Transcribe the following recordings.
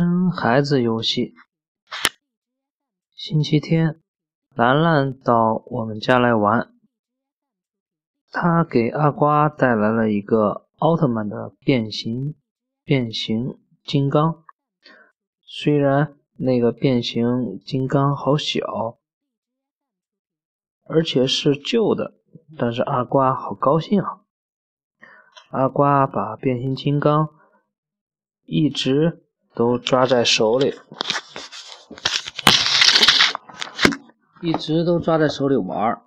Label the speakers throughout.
Speaker 1: 生孩子游戏。星期天，兰兰到我们家来玩，她给阿瓜带来了一个奥特曼的变形变形金刚。虽然那个变形金刚好小，而且是旧的，但是阿瓜好高兴啊！阿瓜把变形金刚一直。都抓在手里，一直都抓在手里玩。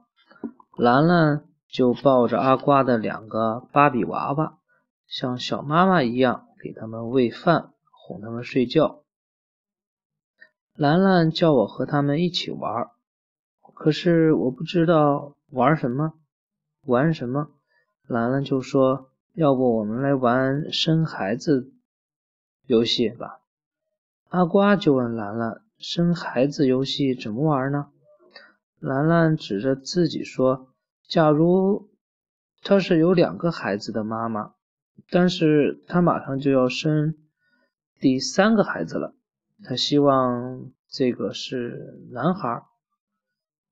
Speaker 1: 兰兰就抱着阿瓜的两个芭比娃娃，像小妈妈一样给他们喂饭、哄他们睡觉。兰兰叫我和他们一起玩，可是我不知道玩什么，玩什么。兰兰就说：“要不我们来玩生孩子。”游戏吧，阿瓜就问兰兰：“生孩子游戏怎么玩呢？”兰兰指着自己说：“假如她是有两个孩子的妈妈，但是她马上就要生第三个孩子了，她希望这个是男孩。”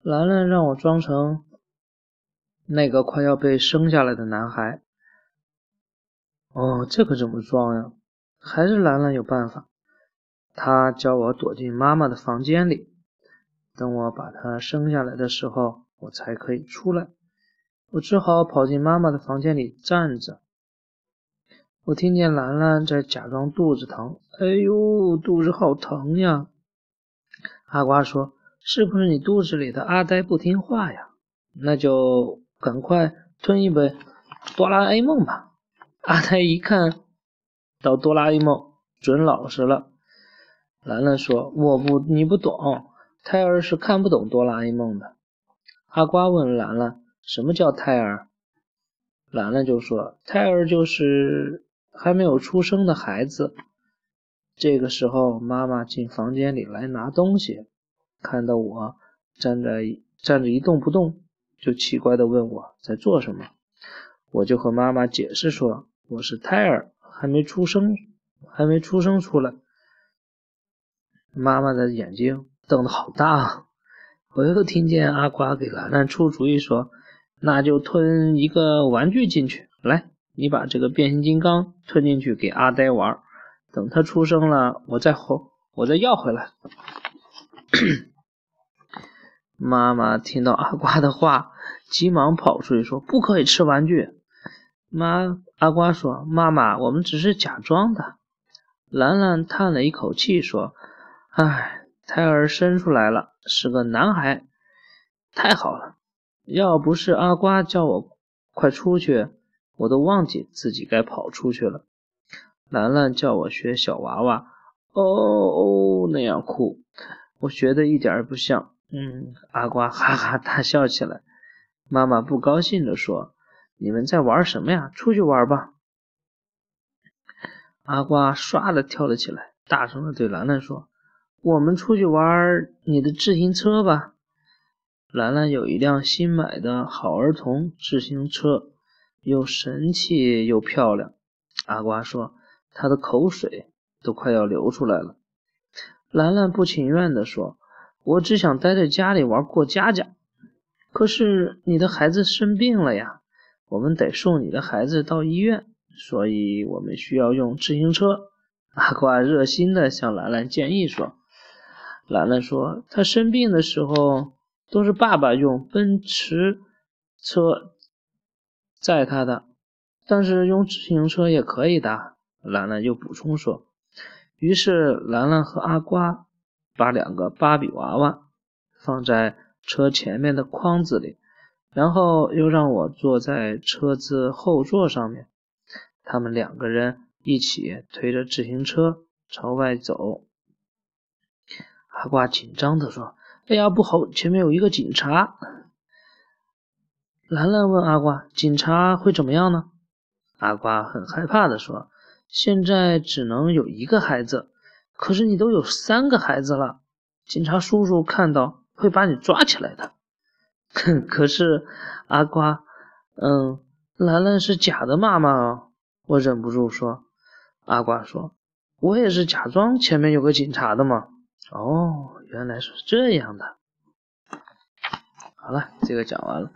Speaker 1: 兰兰让我装成那个快要被生下来的男孩。哦，这可怎么装呀？还是兰兰有办法，他叫我躲进妈妈的房间里，等我把他生下来的时候，我才可以出来。我只好跑进妈妈的房间里站着。我听见兰兰在假装肚子疼，哎呦，肚子好疼呀！阿瓜说：“是不是你肚子里的阿呆不听话呀？那就赶快吞一杯哆啦 A 梦吧。”阿呆一看。到哆啦 A 梦准老实了，兰兰说：“我不，你不懂，胎儿是看不懂哆啦 A 梦的。”阿瓜问兰兰：“什么叫胎儿？”兰兰就说：“胎儿就是还没有出生的孩子。”这个时候，妈妈进房间里来拿东西，看到我站在站着一动不动，就奇怪的问我在做什么。我就和妈妈解释说：“我是胎儿。”还没出生，还没出生出来，妈妈的眼睛瞪得好大。我又听见阿瓜给兰兰出主意说：“那就吞一个玩具进去，来，你把这个变形金刚吞进去给阿呆玩，等他出生了，我再后我再要回来。”妈妈听到阿瓜的话，急忙跑出去说：“不可以吃玩具。”妈，阿瓜说：“妈妈，我们只是假装的。”兰兰叹了一口气说：“唉，胎儿生出来了，是个男孩，太好了！要不是阿瓜叫我快出去，我都忘记自己该跑出去了。”兰兰叫我学小娃娃，哦哦那样哭，我学的一点也不像。嗯，阿瓜哈哈大笑起来。妈妈不高兴地说。你们在玩什么呀？出去玩吧！阿瓜唰的跳了起来，大声的对兰兰说：“我们出去玩你的自行车吧！”兰兰有一辆新买的好儿童自行车，又神气又漂亮。阿瓜说：“他的口水都快要流出来了。”兰兰不情愿的说：“我只想待在家里玩过家家。”可是你的孩子生病了呀！我们得送你的孩子到医院，所以我们需要用自行车。阿瓜热心的向兰兰建议说：“兰兰说，他生病的时候都是爸爸用奔驰车载他的，但是用自行车也可以的。”兰兰又补充说。于是兰兰和阿瓜把两个芭比娃娃放在车前面的筐子里。然后又让我坐在车子后座上面，他们两个人一起推着自行车朝外走。阿瓜紧张地说：“哎呀，不好，前面有一个警察。”兰兰问阿瓜：“警察会怎么样呢？”阿瓜很害怕地说：“现在只能有一个孩子，可是你都有三个孩子了，警察叔叔看到会把你抓起来的。”哼可是，阿瓜，嗯，兰兰是假的妈妈哦。我忍不住说。阿瓜说：“我也是假装前面有个警察的嘛。哦，原来是这样的。好了，这个讲完了。